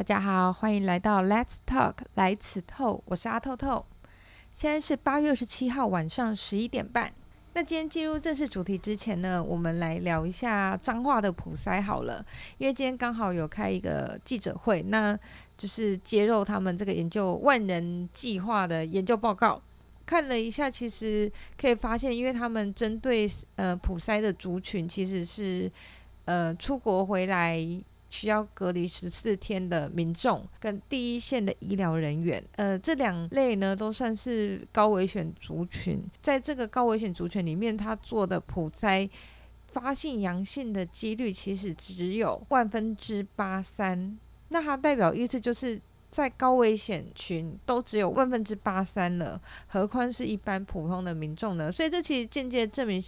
大家好，欢迎来到 Let's Talk 来此透，我是阿透透。现在是八月二十七号晚上十一点半。那今天进入正式主题之前呢，我们来聊一下彰化的普筛好了，因为今天刚好有开一个记者会，那就是揭露他们这个研究万人计划的研究报告。看了一下，其实可以发现，因为他们针对呃普筛的族群，其实是呃出国回来。需要隔离十四天的民众跟第一线的医疗人员，呃，这两类呢都算是高危险族群。在这个高危险族群里面，他做的普筛发现阳性的几率其实只有万分之八三。那它代表意思就是在高危险群都只有万分之八三了，何况是一般普通的民众呢？所以这其实间接证明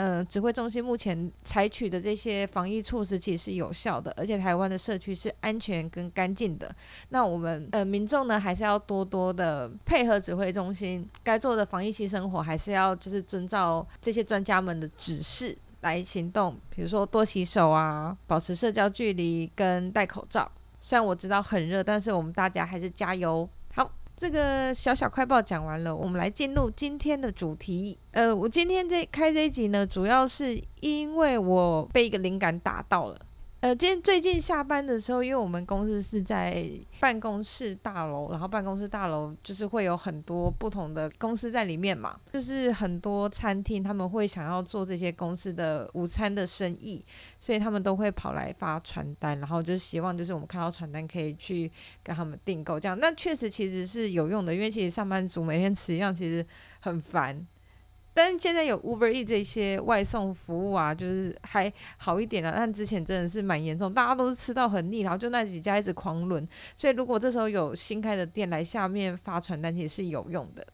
呃，指挥中心目前采取的这些防疫措施其实是有效的，而且台湾的社区是安全跟干净的。那我们呃民众呢，还是要多多的配合指挥中心该做的防疫性生活，还是要就是遵照这些专家们的指示来行动。比如说多洗手啊，保持社交距离跟戴口罩。虽然我知道很热，但是我们大家还是加油。这个小小快报讲完了，我们来进入今天的主题。呃，我今天这开这一集呢，主要是因为我被一个灵感打到了。呃，今天最近下班的时候，因为我们公司是在办公室大楼，然后办公室大楼就是会有很多不同的公司在里面嘛，就是很多餐厅他们会想要做这些公司的午餐的生意，所以他们都会跑来发传单，然后就希望就是我们看到传单可以去跟他们订购这样。那确实其实是有用的，因为其实上班族每天吃一样其实很烦。但是现在有 Uber E 这些外送服务啊，就是还好一点了。但之前真的是蛮严重，大家都是吃到很腻，然后就那几家一直狂轮。所以如果这时候有新开的店来下面发传单，其实是有用的。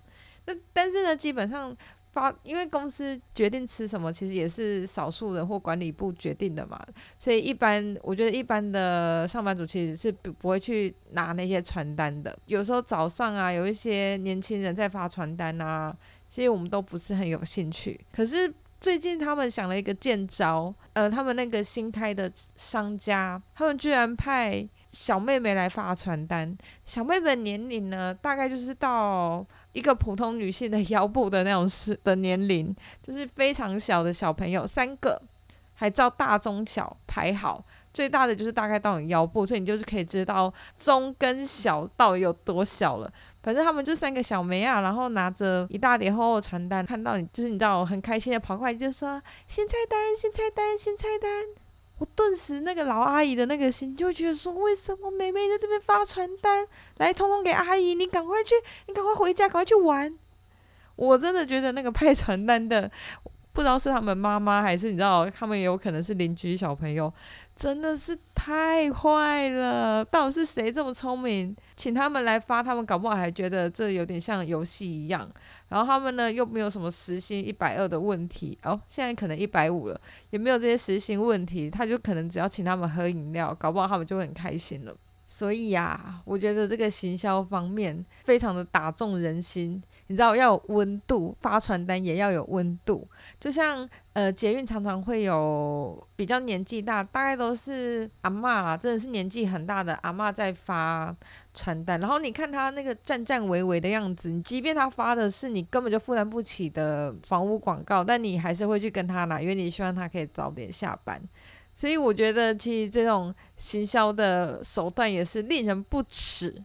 那但是呢，基本上发，因为公司决定吃什么，其实也是少数人或管理部决定的嘛。所以一般我觉得一般的上班族其实是不不会去拿那些传单的。有时候早上啊，有一些年轻人在发传单啊。其实我们都不是很有兴趣，可是最近他们想了一个贱招，呃，他们那个新开的商家，他们居然派小妹妹来发传单。小妹妹年龄呢，大概就是到一个普通女性的腰部的那种是的年龄，就是非常小的小朋友，三个，还照大中小排好，最大的就是大概到你腰部，所以你就是可以知道中跟小到底有多小了。反正他们就三个小妹啊，然后拿着一大叠厚厚传单，看到你就是你知道，我很开心的跑过来就说新菜单、新菜单、新菜单。我顿时那个老阿姨的那个心就觉得说，为什么妹妹在这边发传单，来通通给阿姨，你赶快去，你赶快回家，赶快去玩。我真的觉得那个派传单的。不知道是他们妈妈还是你知道，他们有可能是邻居小朋友，真的是太坏了！到底是谁这么聪明，请他们来发？他们搞不好还觉得这有点像游戏一样。然后他们呢又没有什么时薪一百二的问题哦，现在可能一百五了，也没有这些时薪问题，他就可能只要请他们喝饮料，搞不好他们就会很开心了。所以呀，我觉得这个行销方面非常的打中人心。你知道要有温度，发传单也要有温度。就像呃，捷运常常会有比较年纪大，大概都是阿嬷啦，真的是年纪很大的阿嬷在发传单。然后你看他那个颤颤巍巍的样子，你即便他发的是你根本就负担不起的房屋广告，但你还是会去跟他拿，因为你希望他可以早点下班。所以我觉得，其实这种行销的手段也是令人不齿，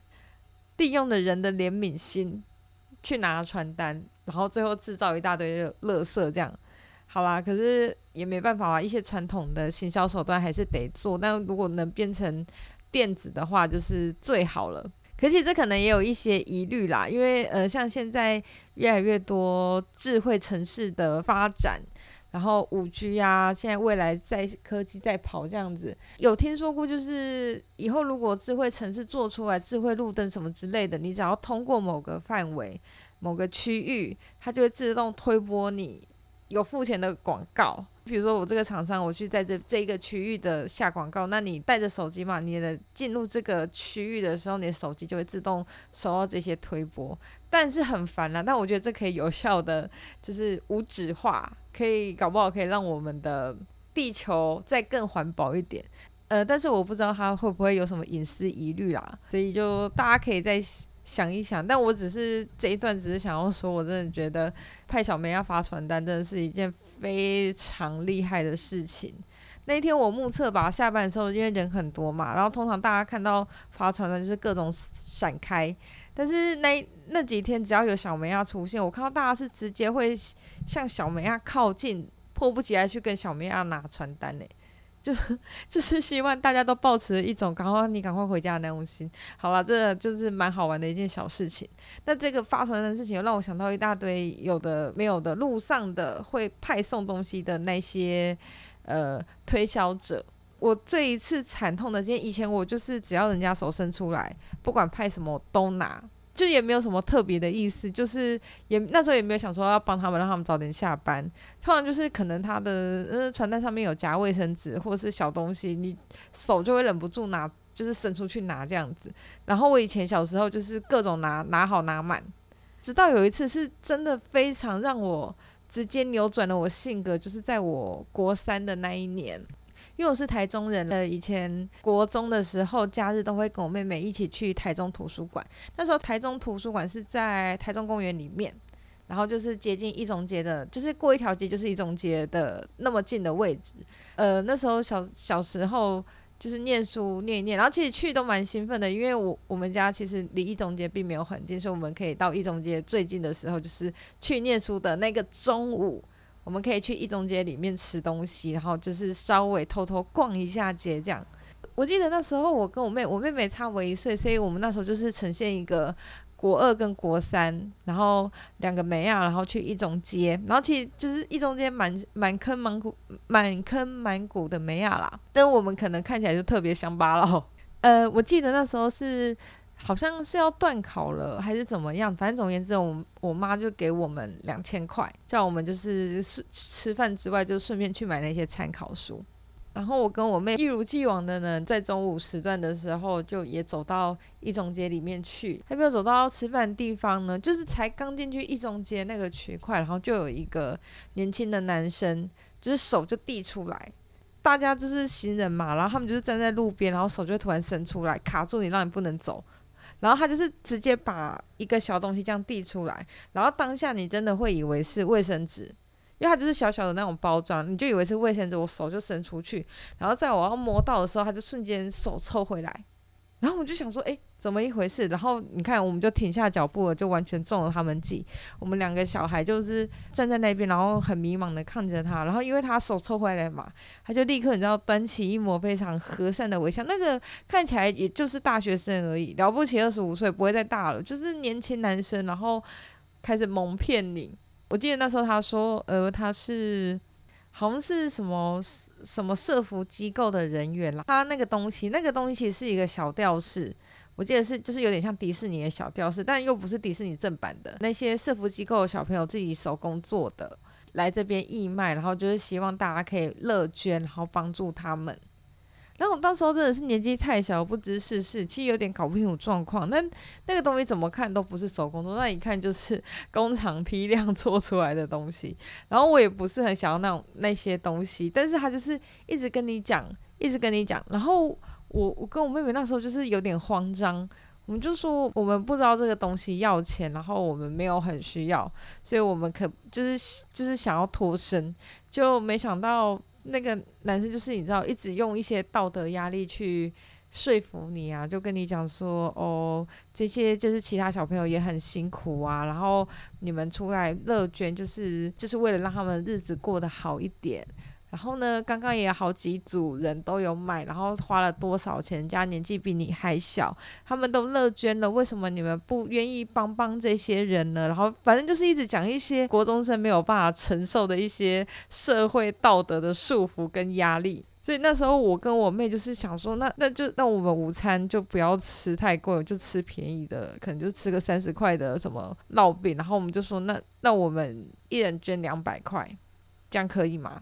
利用了人的怜悯心去拿传单，然后最后制造一大堆垃圾，这样好啦。可是也没办法啊，一些传统的行销手段还是得做。但如果能变成电子的话，就是最好了。可是这可能也有一些疑虑啦，因为呃，像现在越来越多智慧城市的发展。然后五 G 啊，现在未来在科技在跑这样子，有听说过，就是以后如果智慧城市做出来，智慧路灯什么之类的，你只要通过某个范围、某个区域，它就会自动推播你有付钱的广告。比如说我这个厂商，我去在这这一个区域的下广告，那你带着手机嘛，你的进入这个区域的时候，你的手机就会自动收到这些推播。但是很烦啦，但我觉得这可以有效的就是无纸化，可以搞不好可以让我们的地球再更环保一点。呃，但是我不知道他会不会有什么隐私疑虑啦，所以就大家可以在想一想。但我只是这一段只是想要说，我真的觉得派小梅要发传单，真的是一件非常厉害的事情。那一天我目测吧，下班的时候因为人很多嘛，然后通常大家看到发传单就是各种闪开，但是那那几天只要有小梅亚出现，我看到大家是直接会向小梅亚靠近，迫不及待去跟小梅亚拿传单呢。就就是希望大家都抱持一种赶快你赶快回家的那种心。好了，这就是蛮好玩的一件小事情。那这个发传单的事情又让我想到一大堆有的没有的路上的会派送东西的那些呃推销者。我这一次惨痛的经验，以前我就是只要人家手伸出来，不管派什么都拿。就也没有什么特别的意思，就是也那时候也没有想说要帮他们，让他们早点下班。通常就是可能他的呃传单上面有夹卫生纸或者是小东西，你手就会忍不住拿，就是伸出去拿这样子。然后我以前小时候就是各种拿，拿好拿满，直到有一次是真的非常让我直接扭转了我性格，就是在我国三的那一年。因为我是台中人了，以前国中的时候，假日都会跟我妹妹一起去台中图书馆。那时候台中图书馆是在台中公园里面，然后就是接近一中街的，就是过一条街就是一中街的那么近的位置。呃，那时候小小时候就是念书念一念，然后其实去都蛮兴奋的，因为我我们家其实离一中街并没有很近，所以我们可以到一中街最近的时候，就是去念书的那个中午。我们可以去一中街里面吃东西，然后就是稍微偷偷逛一下街这样。我记得那时候我跟我妹，我妹妹差我一岁，所以我们那时候就是呈现一个国二跟国三，然后两个妹啊，然后去一中街，然后其实就是一中街满满坑满谷满坑满谷的妹啊啦，但我们可能看起来就特别乡巴佬。呃，我记得那时候是。好像是要段考了还是怎么样？反正总而言之，我我妈就给我们两千块，叫我们就是吃饭之外，就顺便去买那些参考书。然后我跟我妹一如既往的呢，在中午时段的时候，就也走到一中街里面去。还没有走到吃饭的地方呢，就是才刚进去一中街那个区块，然后就有一个年轻的男生，就是手就递出来，大家就是行人嘛，然后他们就是站在路边，然后手就突然伸出来卡住你，让你不能走。然后他就是直接把一个小东西这样递出来，然后当下你真的会以为是卫生纸，因为它就是小小的那种包装，你就以为是卫生纸，我手就伸出去，然后在我要摸到的时候，他就瞬间手抽回来。然后我就想说，哎，怎么一回事？然后你看，我们就停下脚步了，就完全中了他们计。我们两个小孩就是站在那边，然后很迷茫的看着他。然后因为他手抽回来嘛，他就立刻你知道端起一抹非常和善的微笑。那个看起来也就是大学生而已，了不起二十五岁，不会再大了，就是年轻男生。然后开始蒙骗你。我记得那时候他说，呃，他是。好像是什么什么社服机构的人员啦，他那个东西，那个东西是一个小吊饰，我记得是就是有点像迪士尼的小吊饰，但又不是迪士尼正版的。那些社服机构的小朋友自己手工做的，来这边义卖，然后就是希望大家可以乐捐，然后帮助他们。然后我当时候真的是年纪太小，不知世事，其实有点搞不清楚状况。那那个东西怎么看都不是手工做，那一看就是工厂批量做出来的东西。然后我也不是很想要那种那些东西，但是他就是一直跟你讲，一直跟你讲。然后我我跟我妹妹那时候就是有点慌张，我们就说我们不知道这个东西要钱，然后我们没有很需要，所以我们可就是就是想要脱身，就没想到。那个男生就是你知道，一直用一些道德压力去说服你啊，就跟你讲说，哦，这些就是其他小朋友也很辛苦啊，然后你们出来乐捐，就是就是为了让他们日子过得好一点。然后呢，刚刚也有好几组人都有买，然后花了多少钱？人家年纪比你还小，他们都乐捐了，为什么你们不愿意帮帮这些人呢？然后反正就是一直讲一些国中生没有办法承受的一些社会道德的束缚跟压力。所以那时候我跟我妹就是想说，那那就那我们午餐就不要吃太贵，就吃便宜的，可能就吃个三十块的什么烙饼。然后我们就说，那那我们一人捐两百块，这样可以吗？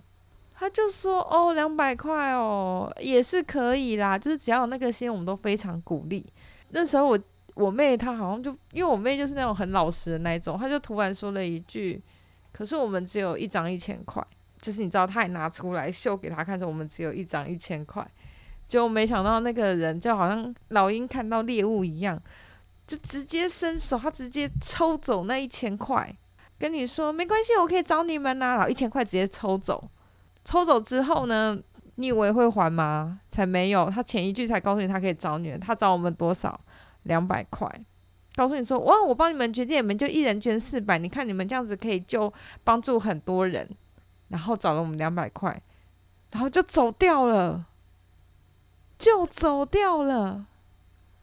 他就说：“哦，两百块哦，也是可以啦，就是只要有那个心，我们都非常鼓励。”那时候我我妹她好像就因为我妹就是那种很老实的那种，她就突然说了一句：“可是我们只有一张一千块。”就是你知道，她也拿出来秀给他看，说我们只有一张一千块。就没想到那个人就好像老鹰看到猎物一样，就直接伸手，他直接抽走那一千块，跟你说没关系，我可以找你们呐、啊。然后一千块直接抽走，抽走之后呢，你以为会还吗？才没有，他前一句才告诉你他可以找你，他找我们多少？两百块。告诉你说，哇，我帮你们决定，你们就一人捐四百，你看你们这样子可以就帮助很多人，然后找了我们两百块，然后就走掉了，就走掉了，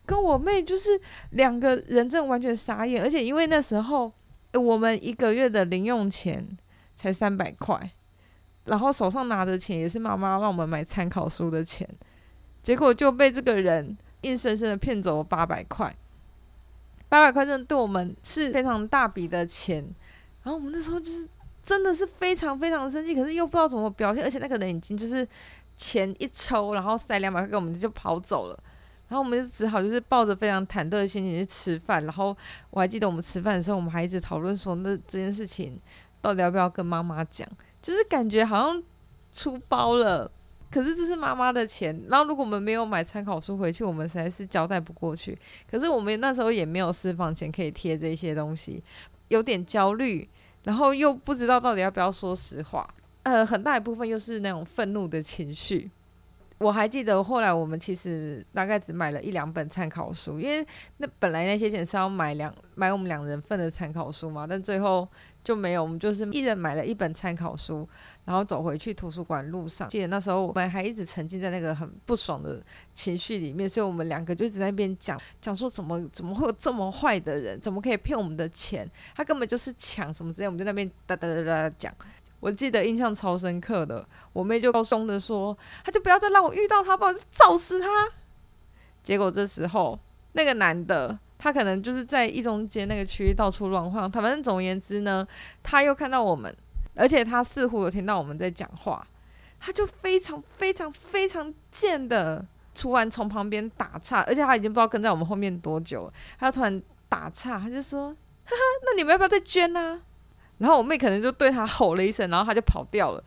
跟我妹就是两个人，真的完全傻眼，而且因为那时候我们一个月的零用钱才三百块，然后手上拿的钱也是妈妈让我们买参考书的钱，结果就被这个人硬生生的骗走了八百块。八百块真的对我们是非常大笔的钱，然后我们那时候就是真的是非常非常的生气，可是又不知道怎么表现，而且那个人已经就是钱一抽，然后塞两百块给我们就跑走了，然后我们就只好就是抱着非常忐忑的心情去吃饭，然后我还记得我们吃饭的时候，我们还一直讨论说，那这件事情到底要不要跟妈妈讲，就是感觉好像出包了。可是这是妈妈的钱，然后如果我们没有买参考书回去，我们实在是交代不过去。可是我们那时候也没有私房钱可以贴这些东西，有点焦虑，然后又不知道到底要不要说实话。呃，很大一部分又是那种愤怒的情绪。我还记得后来我们其实大概只买了一两本参考书，因为那本来那些钱是要买两买我们两人份的参考书嘛，但最后就没有，我们就是一人买了一本参考书，然后走回去图书馆路上，记得那时候我们还一直沉浸在那个很不爽的情绪里面，所以我们两个就一直在那边讲讲说怎么怎么会有这么坏的人，怎么可以骗我们的钱，他根本就是抢什么之类，我们就在那边哒哒哒哒讲。我记得印象超深刻的，我妹就高声的说：“他就不要再让我遇到他，不然我就揍死他。”结果这时候那个男的，他可能就是在一中街那个区域到处乱晃。他反正总而言之呢，他又看到我们，而且他似乎有听到我们在讲话，他就非常非常非常贱的突然从旁边打岔，而且他已经不知道跟在我们后面多久了，他突然打岔，他就说：“哈哈，那你们要不要再捐呢？”然后我妹可能就对他吼了一声，然后他就跑掉了。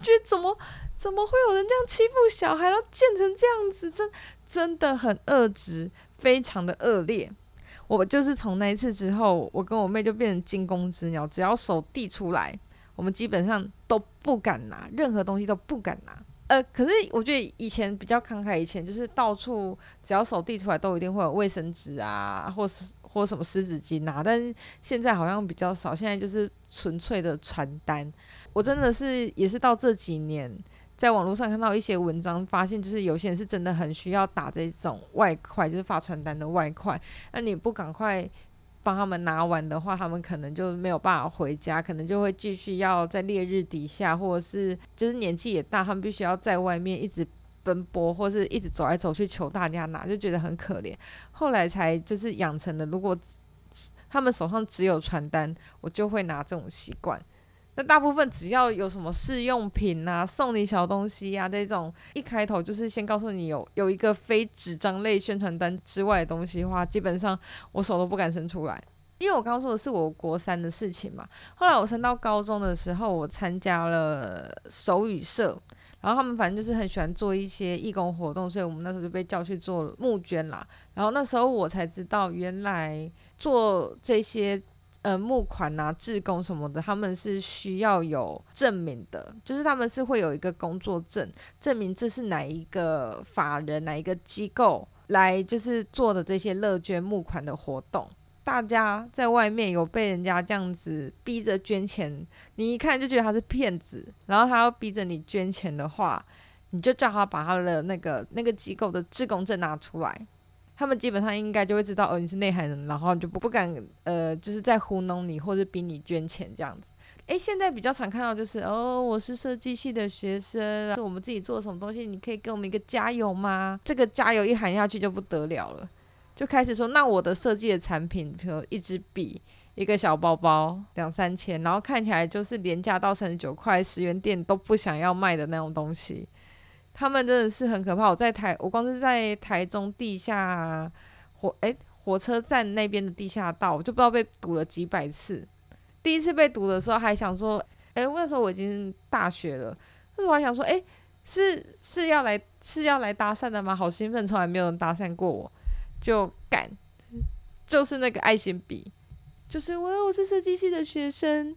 觉得怎么怎么会有人这样欺负小孩，然后贱成这样子，真真的很恶质，非常的恶劣。我就是从那一次之后，我跟我妹就变成惊弓之鸟，只要手递出来，我们基本上都不敢拿，任何东西都不敢拿。呃，可是我觉得以前比较慷慨，以前就是到处只要手递出来，都一定会有卫生纸啊，或是或什么湿纸巾啊。但是现在好像比较少，现在就是纯粹的传单。我真的是也是到这几年，在网络上看到一些文章，发现就是有些人是真的很需要打这种外快，就是发传单的外快。那你不赶快帮他们拿完的话，他们可能就没有办法回家，可能就会继续要在烈日底下，或者是就是年纪也大，他们必须要在外面一直奔波，或是一直走来走去求大家拿，就觉得很可怜。后来才就是养成了，如果他们手上只有传单，我就会拿这种习惯。那大部分只要有什么试用品啊，送你小东西呀、啊，这种一开头就是先告诉你有有一个非纸张类宣传单之外的东西的话，基本上我手都不敢伸出来。因为我刚刚说的是我国三的事情嘛，后来我升到高中的时候，我参加了手语社，然后他们反正就是很喜欢做一些义工活动，所以我们那时候就被叫去做募捐啦。然后那时候我才知道，原来做这些。呃，募款啊，志工什么的，他们是需要有证明的，就是他们是会有一个工作证，证明这是哪一个法人、哪一个机构来就是做的这些乐捐募款的活动。大家在外面有被人家这样子逼着捐钱，你一看就觉得他是骗子，然后他要逼着你捐钱的话，你就叫他把他的那个那个机构的志工证拿出来。他们基本上应该就会知道哦，你是内行人，然后就不不敢呃，就是在糊弄你或者逼你捐钱这样子。诶，现在比较常看到就是哦，我是设计系的学生，是我们自己做什么东西，你可以给我们一个加油吗？这个加油一喊下去就不得了了，就开始说那我的设计的产品，比如一支笔、一个小包包，两三千，然后看起来就是廉价到三十九块，十元店都不想要卖的那种东西。他们真的是很可怕。我在台，我光是在台中地下火诶、火车站那边的地下道，我就不知道被堵了几百次。第一次被堵的时候，还想说，诶、欸，那时候我已经大学了，那时候我还想说，诶、是是要来是要来搭讪的吗？好兴奋，从来没有人搭讪过我，就干，就是那个爱心笔，就是我我是设计系的学生，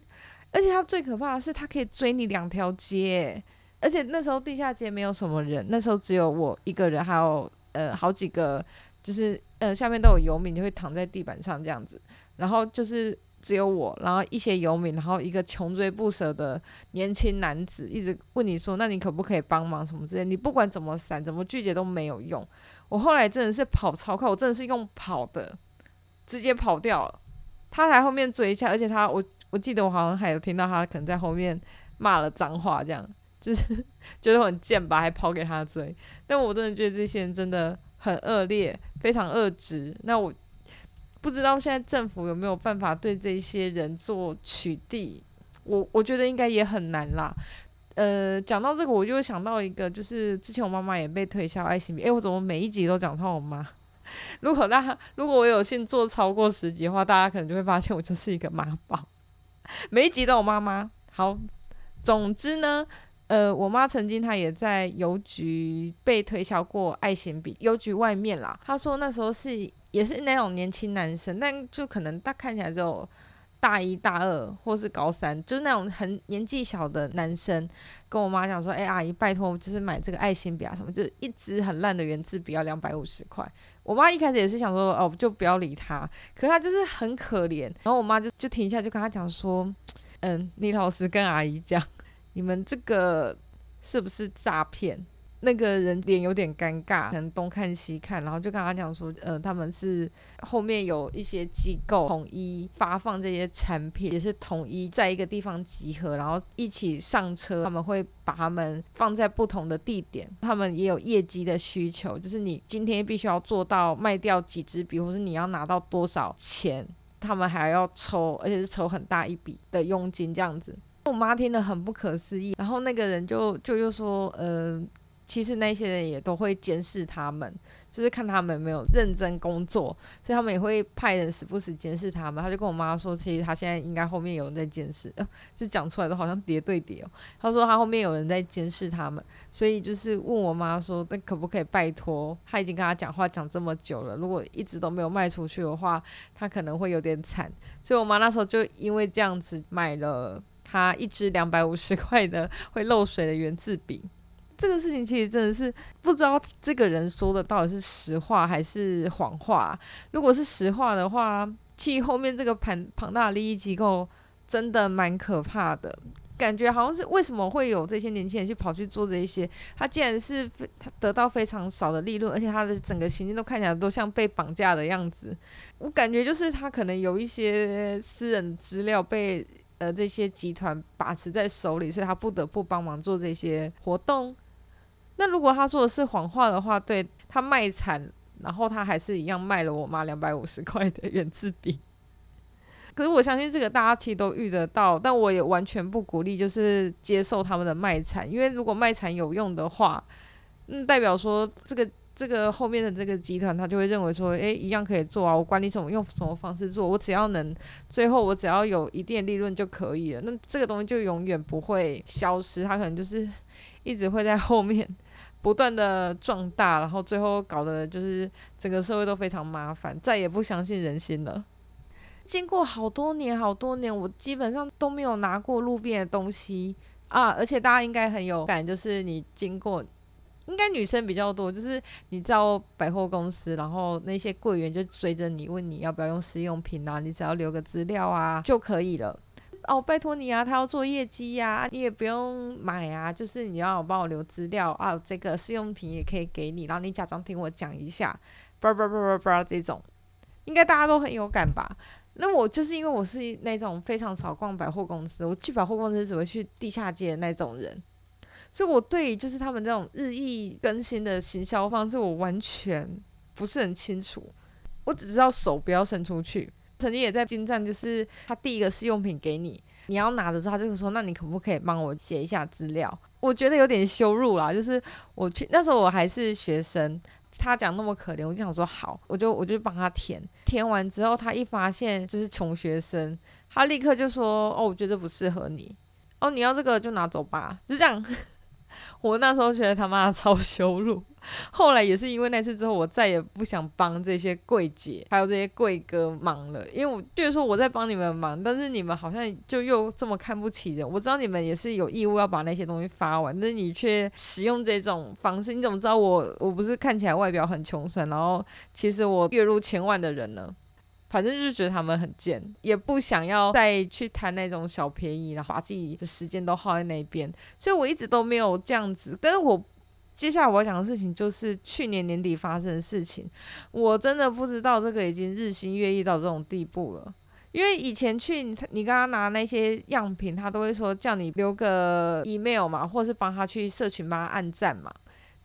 而且他最可怕的是，他可以追你两条街，而且那时候地下街没有什么人，那时候只有我一个人，还有呃好几个，就是呃下面都有游民，就会躺在地板上这样子，然后就是。只有我，然后一些游民，然后一个穷追不舍的年轻男子，一直问你说：“那你可不可以帮忙什么之类？”你不管怎么闪，怎么拒绝都没有用。我后来真的是跑超快，我真的是用跑的，直接跑掉了。他在后面追一下，而且他，我我记得我好像还有听到他可能在后面骂了脏话，这样就是 觉得很贱吧，还跑给他追。但我真的觉得这些人真的很恶劣，非常恶质。那我。不知道现在政府有没有办法对这些人做取缔？我我觉得应该也很难啦。呃，讲到这个，我就会想到一个，就是之前我妈妈也被推销爱心笔。诶，我怎么每一集都讲到我妈？如果大家如果我有幸做超过十集的话，大家可能就会发现我就是一个妈宝，每一集都有妈妈。好，总之呢，呃，我妈曾经她也在邮局被推销过爱心笔，邮局外面啦。她说那时候是。也是那种年轻男生，但就可能他看起来就大一大二或是高三，就是那种很年纪小的男生，跟我妈讲说：“哎、阿姨，拜托，就是买这个爱心笔啊什么，就是一支很烂的原子笔要两百五十块。”我妈一开始也是想说：“哦，就不要理他。”可是他就是很可怜，然后我妈就就停下，就跟他讲说：“嗯，你老实跟阿姨讲，你们这个是不是诈骗？”那个人脸有点尴尬，可能东看西看，然后就跟他讲说，呃，他们是后面有一些机构统一发放这些产品，也是统一在一个地方集合，然后一起上车。他们会把他们放在不同的地点，他们也有业绩的需求，就是你今天必须要做到卖掉几支笔，或是你要拿到多少钱，他们还要抽，而且是抽很大一笔的佣金这样子。我妈听了很不可思议，然后那个人就就又说，呃。其实那些人也都会监视他们，就是看他们有没有认真工作，所以他们也会派人时不时监视他们。他就跟我妈说，其实他现在应该后面有人在监视，呃，讲出来都好像叠对叠哦。他说他后面有人在监视他们，所以就是问我妈说，那可不可以拜托？他已经跟他讲话讲这么久了，如果一直都没有卖出去的话，他可能会有点惨。所以我妈那时候就因为这样子买了他一支两百五十 块的会漏水的原子笔。这个事情其实真的是不知道这个人说的到底是实话还是谎话。如果是实话的话，其实后面这个庞庞大的利益机构真的蛮可怕的，感觉好像是为什么会有这些年轻人去跑去做这一些？他竟然是他得到非常少的利润，而且他的整个行径都看起来都像被绑架的样子。我感觉就是他可能有一些私人资料被呃这些集团把持在手里，所以他不得不帮忙做这些活动。那如果他说的是谎话的话，对，他卖惨，然后他还是一样卖了我妈两百五十块的原子笔。可是我相信这个大家其实都遇得到，但我也完全不鼓励，就是接受他们的卖惨，因为如果卖惨有用的话，嗯，代表说这个这个后面的这个集团他就会认为说，诶，一样可以做啊，我管你怎么用什么方式做，我只要能最后我只要有一定的利润就可以了，那这个东西就永远不会消失，他可能就是一直会在后面。不断的壮大，然后最后搞得就是整个社会都非常麻烦，再也不相信人心了。经过好多年，好多年，我基本上都没有拿过路边的东西啊！而且大家应该很有感，就是你经过，应该女生比较多，就是你到百货公司，然后那些柜员就追着你问你要不要用试用品啊，你只要留个资料啊就可以了。哦，拜托你啊，他要做业绩呀，你也不用买啊，就是你要帮我留资料啊，这个试用品也可以给你，然后你假装听我讲一下，叭叭叭叭叭这种，应该大家都很有感吧？那我就是因为我是那种非常少逛百货公司，我去百货公司只会去地下街的那种人，所以我对就是他们这种日益更新的行销方式，我完全不是很清楚，我只知道手不要伸出去。曾经也在京站，就是他第一个试用品给你，你要拿的时候，他就说：“那你可不可以帮我写一下资料？”我觉得有点羞辱啦，就是我去那时候我还是学生，他讲那么可怜，我就想说好，我就我就帮他填。填完之后，他一发现就是穷学生，他立刻就说：“哦，我觉得不适合你，哦，你要这个就拿走吧。”就这样，我那时候觉得他妈超羞辱。后来也是因为那次之后，我再也不想帮这些柜姐还有这些柜哥忙了，因为我就是说我在帮你们忙，但是你们好像就又这么看不起人。我知道你们也是有义务要把那些东西发完，但是你却使用这种方式，你怎么知道我我不是看起来外表很穷酸，然后其实我月入千万的人呢？反正就是觉得他们很贱，也不想要再去贪那种小便宜，然后把自己的时间都耗在那边，所以我一直都没有这样子。但是我接下来我要讲的事情就是去年年底发生的事情，我真的不知道这个已经日新月异到这种地步了。因为以前去你你刚刚拿那些样品，他都会说叫你留个 email 嘛，或是帮他去社群帮他按赞嘛。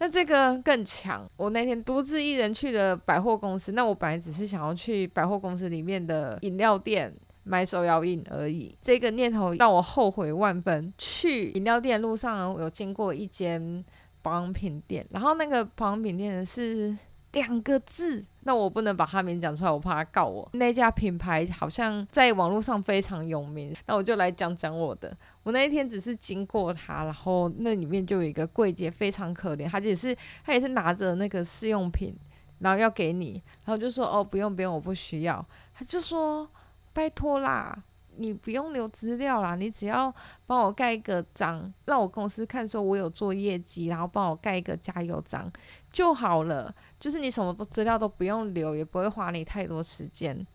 那这个更强。我那天独自一人去了百货公司，那我本来只是想要去百货公司里面的饮料店买手摇饮而已。这个念头让我后悔万分。去饮料店路上，我有经过一间保养品店，然后那个保养品店是两个字。那我不能把他名讲出来，我怕他告我。那家品牌好像在网络上非常有名，那我就来讲讲我的。我那一天只是经过他，然后那里面就有一个柜姐非常可怜，她也是她也是拿着那个试用品，然后要给你，然后就说哦不用不用，我不需要。他就说拜托啦。你不用留资料啦，你只要帮我盖一个章，让我公司看说我有做业绩，然后帮我盖一个加油章就好了。就是你什么资料都不用留，也不会花你太多时间。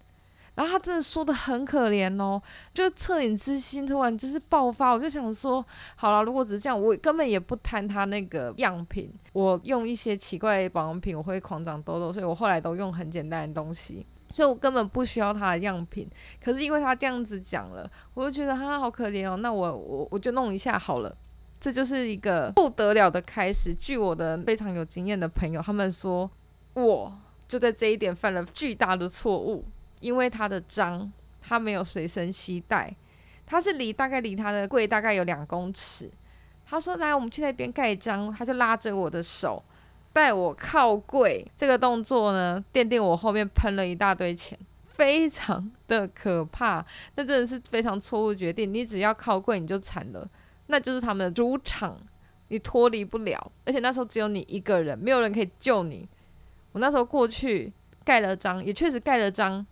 然后他真的说得很可怜哦，就恻隐之心突然就是爆发，我就想说，好了，如果只是这样，我根本也不贪他那个样品。我用一些奇怪的保养品，我会狂长痘痘，所以我后来都用很简单的东西。所以我根本不需要他的样品，可是因为他这样子讲了，我就觉得他好可怜哦。那我我我就弄一下好了，这就是一个不得了的开始。据我的非常有经验的朋友，他们说，我就在这一点犯了巨大的错误，因为他的章他没有随身携带，他是离大概离他的柜大概有两公尺。他说：“来，我们去那边盖章。”他就拉着我的手。带我靠柜这个动作呢，奠定我后面喷了一大堆钱，非常的可怕。那真的是非常错误决定。你只要靠柜，你就惨了，那就是他们的主场，你脱离不了。而且那时候只有你一个人，没有人可以救你。我那时候过去盖了章，也确实盖了章，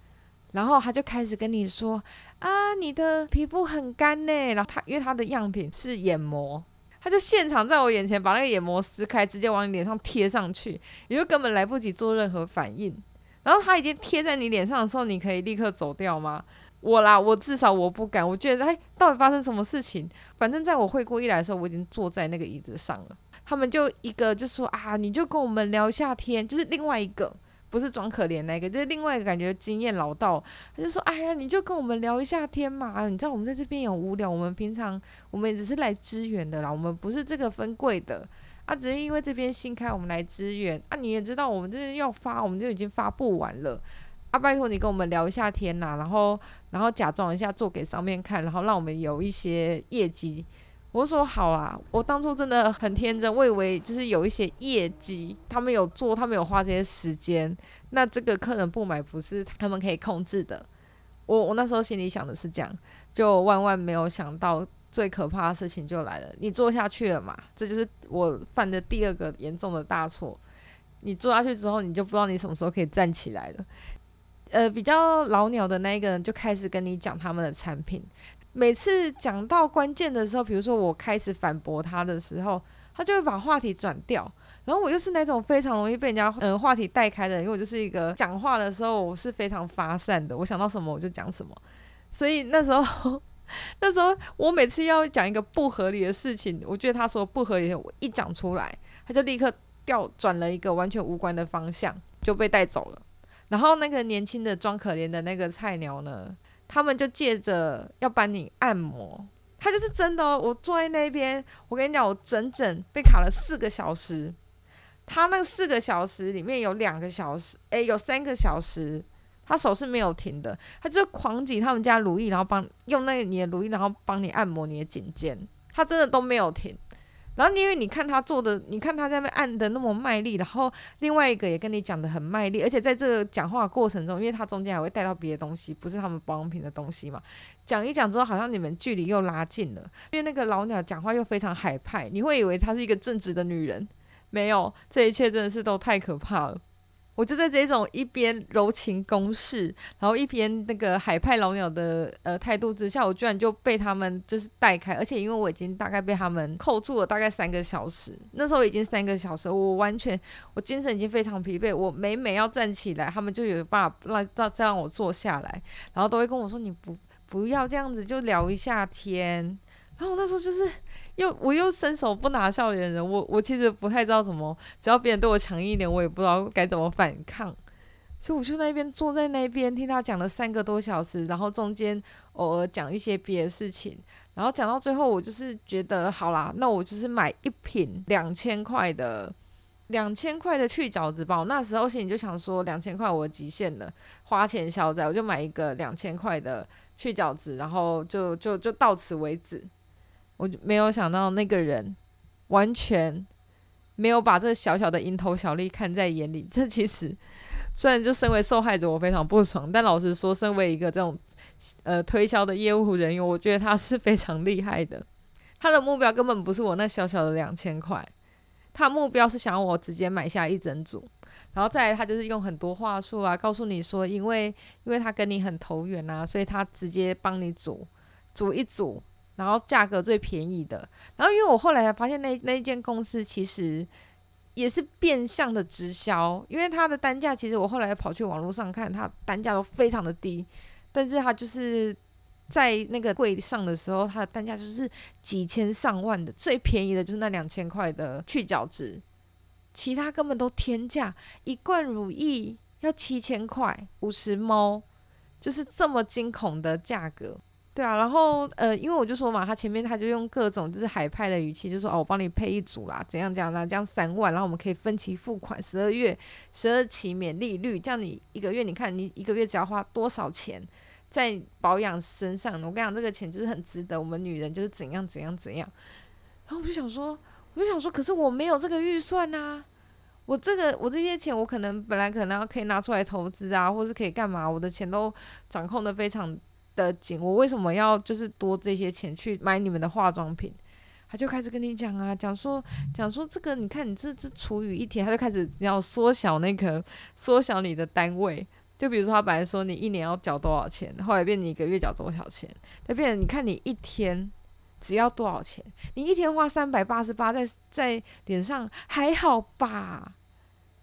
然后他就开始跟你说：“啊，你的皮肤很干呢。”然后他因为他的样品是眼膜。他就现场在我眼前把那个眼膜撕开，直接往你脸上贴上去，你就根本来不及做任何反应。然后他已经贴在你脸上的时候，你可以立刻走掉吗？我啦，我至少我不敢。我觉得，哎，到底发生什么事情？反正在我会过一来的时候，我已经坐在那个椅子上了。他们就一个就说啊，你就跟我们聊一下天，就是另外一个。不是装可怜那个，就是另外一个感觉经验老道，他就说：“哎呀，你就跟我们聊一下天嘛，你知道我们在这边也无聊，我们平常我们也只是来支援的啦，我们不是这个分柜的啊，只是因为这边新开，我们来支援啊。你也知道，我们这是要发，我们就已经发不完了啊，拜托你跟我们聊一下天呐，然后然后假装一下做给上面看，然后让我们有一些业绩。”我说好啦，我当初真的很天真，我以为就是有一些业绩，他们有做，他们有花这些时间，那这个客人不买不是他们可以控制的。我我那时候心里想的是这样，就万万没有想到最可怕的事情就来了。你做下去了嘛？这就是我犯的第二个严重的大错。你做下去之后，你就不知道你什么时候可以站起来了。呃，比较老鸟的那一个人就开始跟你讲他们的产品。每次讲到关键的时候，比如说我开始反驳他的时候，他就会把话题转掉。然后我又是那种非常容易被人家呃话题带开的人，因为我就是一个讲话的时候我是非常发散的，我想到什么我就讲什么。所以那时候，那时候我每次要讲一个不合理的事情，我觉得他说不合理，我一讲出来，他就立刻调转了一个完全无关的方向，就被带走了。然后那个年轻的装可怜的那个菜鸟呢？他们就借着要帮你按摩，他就是真的哦。我坐在那边，我跟你讲，我整整被卡了四个小时。他那四个小时里面有两个小时，诶，有三个小时，他手是没有停的，他就狂挤他们家乳液，然后帮用那个你的乳液，然后帮你按摩你的颈肩，他真的都没有停。然后因为你看他做的，你看他在那边按的那么卖力，然后另外一个也跟你讲的很卖力，而且在这个讲话过程中，因为他中间还会带到别的东西，不是他们保养品的东西嘛，讲一讲之后，好像你们距离又拉近了，因为那个老鸟讲话又非常海派，你会以为她是一个正直的女人，没有，这一切真的是都太可怕了。我就在这种一边柔情攻势，然后一边那个海派老鸟的呃态度之下，我居然就被他们就是带开，而且因为我已经大概被他们扣住了大概三个小时，那时候已经三个小时，我完全我精神已经非常疲惫，我每每要站起来，他们就有办法让让再让我坐下来，然后都会跟我说，你不不要这样子，就聊一下天。然后我那时候就是又我又伸手不拿笑脸人，我我其实不太知道怎么，只要别人对我强硬一点，我也不知道该怎么反抗，所以我就那边坐在那边听他讲了三个多小时，然后中间偶尔讲一些别的事情，然后讲到最后，我就是觉得好啦，那我就是买一瓶两千块的两千块的去角质包，那时候心里就想说两千块我极限了，花钱消灾，我就买一个两千块的去角质，然后就就就到此为止。我就没有想到那个人完全没有把这小小的蝇头小利看在眼里。这其实虽然就身为受害者，我非常不爽，但老实说，身为一个这种呃推销的业务人员，我觉得他是非常厉害的。他的目标根本不是我那小小的两千块，他目标是想要我直接买下一整组，然后再来他就是用很多话术啊，告诉你说，因为因为他跟你很投缘啊，所以他直接帮你组组一组。然后价格最便宜的，然后因为我后来才发现那那间公司其实也是变相的直销，因为它的单价其实我后来跑去网络上看，它单价都非常的低，但是它就是在那个柜上的时候，它的单价就是几千上万的，最便宜的就是那两千块的去角质，其他根本都天价，一罐乳液要七千块，五十 ml，就是这么惊恐的价格。对啊，然后呃，因为我就说嘛，他前面他就用各种就是海派的语气，就说哦，我帮你配一组啦，怎样怎样啦，这样三万，然后我们可以分期付款，十二月十二期免利率，这样你一个月，你看你一个月只要花多少钱在保养身上？我跟你讲，这个钱就是很值得，我们女人就是怎样怎样怎样。然后我就想说，我就想说，可是我没有这个预算呐，我这个我这些钱，我可能本来可能要可以拿出来投资啊，或是可以干嘛？我的钱都掌控的非常的紧，我为什么要就是多这些钱去买你们的化妆品？他就开始跟你讲啊，讲说讲说这个，你看你这这除以一天，他就开始要缩小那个缩小你的单位。就比如说他本来说你一年要缴多少钱，后来变你一个月缴多少钱，他变成你看你一天只要多少钱，你一天花三百八十八在在脸上还好吧？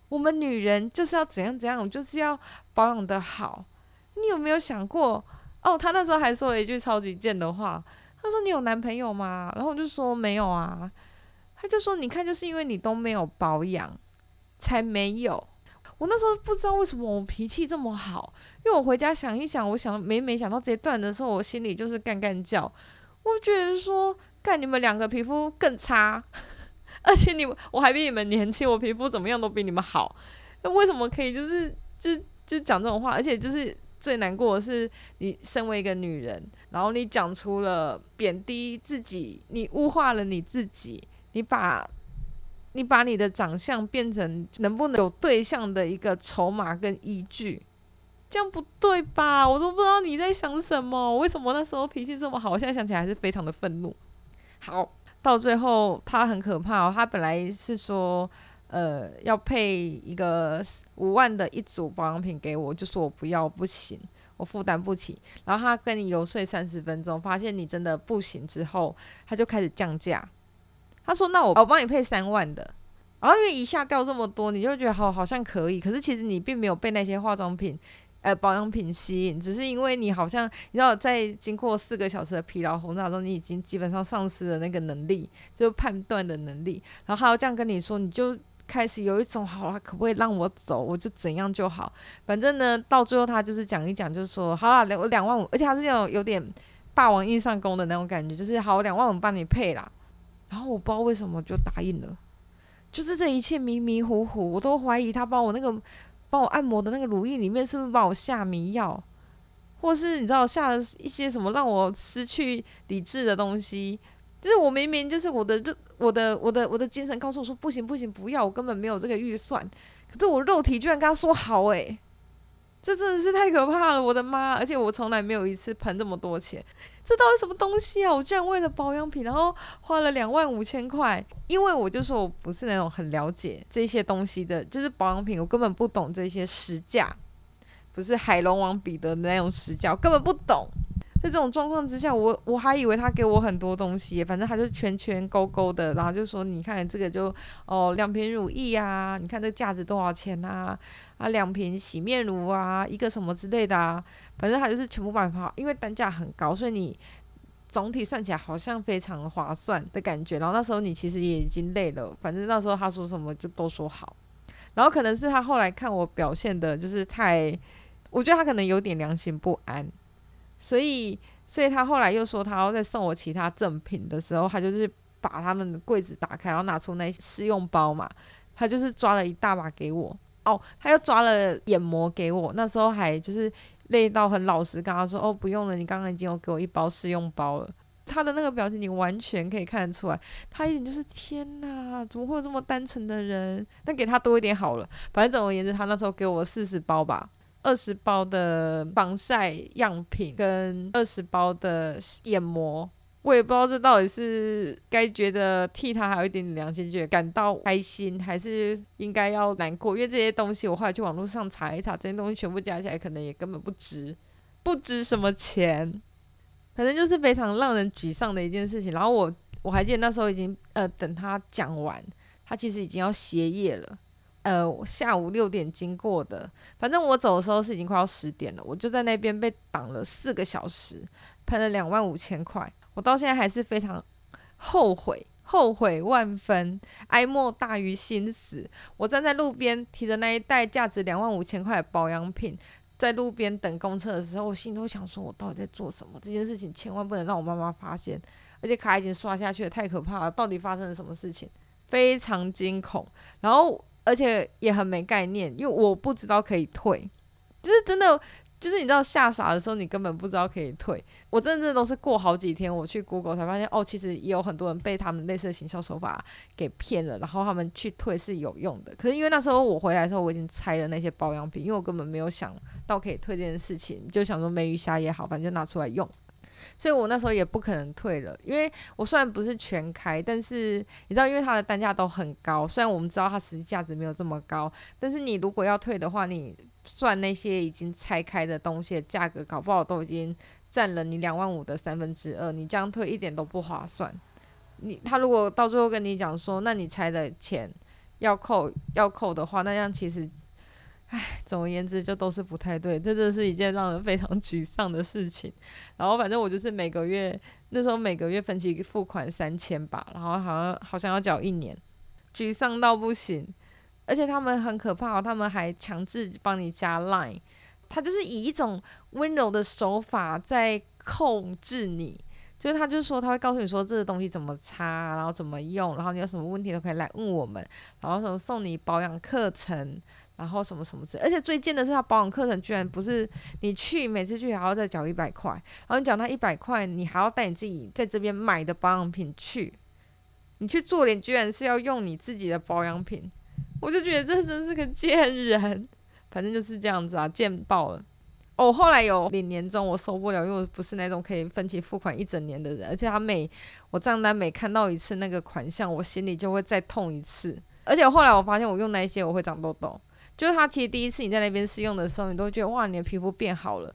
我们女人就是要怎样怎样，就是要保养得好。你有没有想过？哦，他那时候还说了一句超级贱的话，他说：“你有男朋友吗？”然后我就说：“没有啊。”他就说：“你看，就是因为你都没有保养，才没有。”我那时候不知道为什么我脾气这么好，因为我回家想一想，我想每每想到这一段的时候，我心里就是干干叫。我觉得说，干你们两个皮肤更差，而且你我还比你们年轻，我皮肤怎么样都比你们好，那为什么可以就是就就讲这种话？而且就是。最难过的是，你身为一个女人，然后你讲出了贬低自己，你物化了你自己，你把，你把你的长相变成能不能有对象的一个筹码跟依据，这样不对吧？我都不知道你在想什么，为什么那时候脾气这么好？我现在想起来还是非常的愤怒。好，到最后他很可怕哦，他本来是说。呃，要配一个五万的一组保养品给我，就说我不要，不行，我负担不起。然后他跟你游说三十分钟，发现你真的不行之后，他就开始降价。他说：“那我我帮你配三万的。”然后因为一下掉这么多，你就觉得好好像可以。可是其实你并没有被那些化妆品、呃保养品吸引，只是因为你好像你知道，在经过四个小时的疲劳轰炸中，你已经基本上丧失了那个能力，就判断的能力。然后他要这样跟你说，你就。开始有一种好了，可不可以让我走？我就怎样就好。反正呢，到最后他就是讲一讲，就是说好了，两我两万五，而且他是那种有点霸王硬上弓的那种感觉，就是好两万五帮你配啦。然后我不知道为什么就答应了，就是这一切迷迷糊糊，我都怀疑他帮我那个帮我按摩的那个乳液里面是不是帮我下迷药，或是你知道下了一些什么让我失去理智的东西。就是我明明就是我的这我的我的我的精神告诉我说不行不行不要，我根本没有这个预算，可是我肉体居然跟他说好诶、这真的是太可怕了，我的妈！而且我从来没有一次喷这么多钱，这到底什么东西啊？我居然为了保养品，然后花了两万五千块。因为我就说我不是那种很了解这些东西的，就是保养品，我根本不懂这些实价，不是海龙王彼得的那种实价，我根本不懂。在这种状况之下，我我还以为他给我很多东西，反正他就圈圈勾勾的，然后就说：“你看这个就哦，两瓶乳液啊，你看这价值多少钱啊？啊，两瓶洗面乳啊，一个什么之类的啊，反正他就是全部办法，因为单价很高，所以你总体算起来好像非常划算的感觉。然后那时候你其实也已经累了，反正那时候他说什么就都说好。然后可能是他后来看我表现的就是太，我觉得他可能有点良心不安。”所以，所以他后来又说他要再送我其他赠品的时候，他就是把他们的柜子打开，然后拿出那试用包嘛，他就是抓了一大把给我。哦，他又抓了眼膜给我，那时候还就是累到很老实跟他说：“哦，不用了，你刚刚已经有给我一包试用包了。”他的那个表情，你完全可以看得出来，他一点就是天哪，怎么会有这么单纯的人？那给他多一点好了。反正总而言之，他那时候给我四十包吧。二十包的防晒样品跟二十包的眼膜，我也不知道这到底是该觉得替他还有一点点良心，觉得感到开心，还是应该要难过？因为这些东西我后来去网络上查一查，这些东西全部加起来可能也根本不值，不值什么钱，反正就是非常让人沮丧的一件事情。然后我我还记得那时候已经呃等他讲完，他其实已经要歇业了。呃，下午六点经过的，反正我走的时候是已经快要十点了，我就在那边被挡了四个小时，喷了两万五千块，我到现在还是非常后悔，后悔万分，哀莫大于心死。我站在路边提着那一袋价值两万五千块的保养品，在路边等公车的时候，我心里都想说，我到底在做什么？这件事情千万不能让我妈妈发现，而且卡已经刷下去了，太可怕了，到底发生了什么事情？非常惊恐，然后。而且也很没概念，因为我不知道可以退，就是真的，就是你知道吓傻的时候，你根本不知道可以退。我真的都是过好几天，我去 Google 才发现，哦，其实也有很多人被他们类似的行销手法给骗了，然后他们去退是有用的。可是因为那时候我回来的时候，我已经拆了那些保养品，因为我根本没有想到可以退这件事情，就想说没鱼虾也好，反正就拿出来用。所以我那时候也不可能退了，因为我虽然不是全开，但是你知道，因为它的单价都很高。虽然我们知道它实际价值没有这么高，但是你如果要退的话，你算那些已经拆开的东西价格，搞不好都已经占了你两万五的三分之二。你这样退一点都不划算。你他如果到最后跟你讲说，那你拆的钱要扣要扣的话，那样其实。唉，总而言之，就都是不太对，这真的是一件让人非常沮丧的事情。然后，反正我就是每个月那时候每个月分期付款三千吧，然后好像好像要缴一年，沮丧到不行。而且他们很可怕，他们还强制帮你加 Line，他就是以一种温柔的手法在控制你，就是他就是说他会告诉你说这个东西怎么擦，然后怎么用，然后你有什么问题都可以来问我们，然后什么送你保养课程。然后什么什么之类，而且最贱的是，他保养课程居然不是你去每次去还要再缴一百块，然后你缴那一百块，你还要带你自己在这边买的保养品去，你去做脸居然是要用你自己的保养品，我就觉得这真是个贱人，反正就是这样子啊，贱爆了。哦，后来有领年终，我受不了，因为我不是那种可以分期付款一整年的人，而且他每我账单每看到一次那个款项，我心里就会再痛一次，而且后来我发现我用那些我会长痘痘。就是它其实第一次你在那边试用的时候，你都会觉得哇，你的皮肤变好了，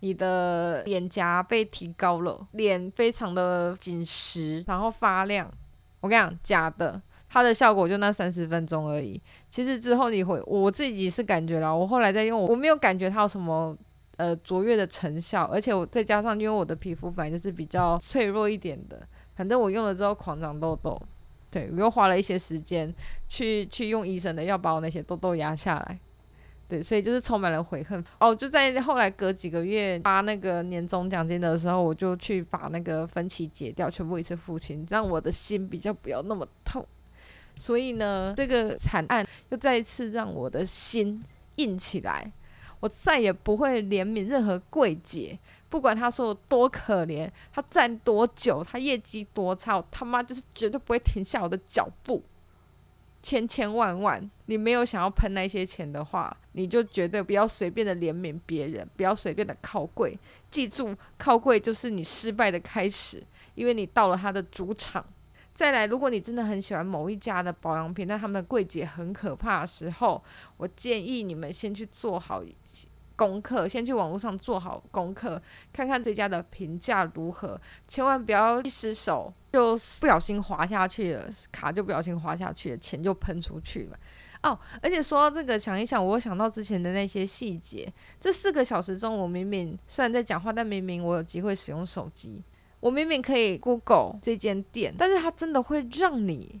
你的脸颊被提高了，脸非常的紧实，然后发亮。我跟你讲，假的，它的效果就那三十 分钟而已。其实之后你会，我自己是感觉了，我后来在用，我没有感觉它有什么呃卓越的成效，而且我再加上因为我的皮肤本来就是比较脆弱一点的，反正我用了之后狂长痘痘。对，我又花了一些时间去去用医生的药把我那些痘痘压下来，对，所以就是充满了悔恨。哦，就在后来隔几个月发那个年终奖金的时候，我就去把那个分期结掉，全部一次付清，让我的心比较不要那么痛。所以呢，这个惨案又再一次让我的心硬起来，我再也不会怜悯任何柜姐，不管他说我多可怜，他站多久，他业绩多差，我他妈就是绝对不会停下我的脚步。千千万万，你没有想要喷那些钱的话，你就绝对不要随便的怜悯别人，不要随便的靠柜。记住，靠柜就是你失败的开始，因为你到了他的主场。再来，如果你真的很喜欢某一家的保养品，但他们的柜姐很可怕的时候，我建议你们先去做好功课，先去网络上做好功课，看看这家的评价如何，千万不要一失手就不小心滑下去了，卡就不小心滑下去了，钱就喷出去了。哦，而且说到这个，想一想，我想到之前的那些细节。这四个小时中，我明明虽然在讲话，但明明我有机会使用手机，我明明可以 Google 这间店，但是它真的会让你，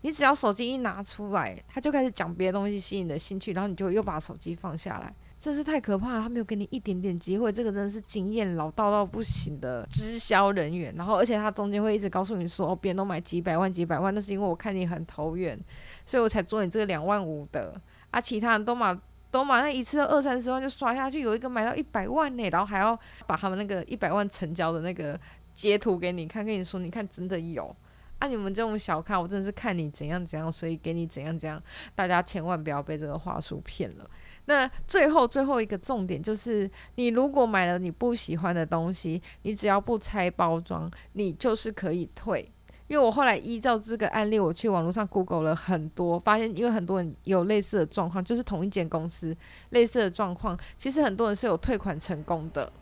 你只要手机一拿出来，它就开始讲别的东西吸引你的兴趣，然后你就又把手机放下来。真是太可怕了，他没有给你一点点机会，这个真的是经验老道到不行的直销人员。然后，而且他中间会一直告诉你说，哦，别人都买几百万、几百万，那是因为我看你很投缘，所以我才做你这个两万五的。啊，其他人都买都买那一次二三十万就刷下去，有一个买到一百万呢，然后还要把他们那个一百万成交的那个截图给你看，跟你说，你看真的有。啊，你们这种小看我真的是看你怎样怎样，所以给你怎样怎样。大家千万不要被这个话术骗了。那最后最后一个重点就是，你如果买了你不喜欢的东西，你只要不拆包装，你就是可以退。因为我后来依照这个案例，我去网络上 Google 了很多，发现因为很多人有类似的状况，就是同一间公司类似的状况，其实很多人是有退款成功的。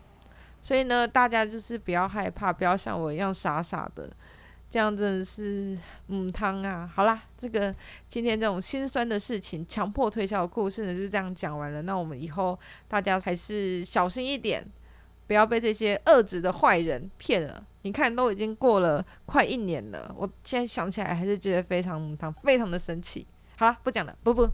所以呢，大家就是不要害怕，不要像我一样傻傻的。这样真的是母汤啊！好啦，这个今天这种心酸的事情，强迫推销的故事呢，就这样讲完了。那我们以后大家还是小心一点，不要被这些恶质的坏人骗了。你看，都已经过了快一年了，我现在想起来还是觉得非常母汤，非常的生气。好啦，不讲了，不不。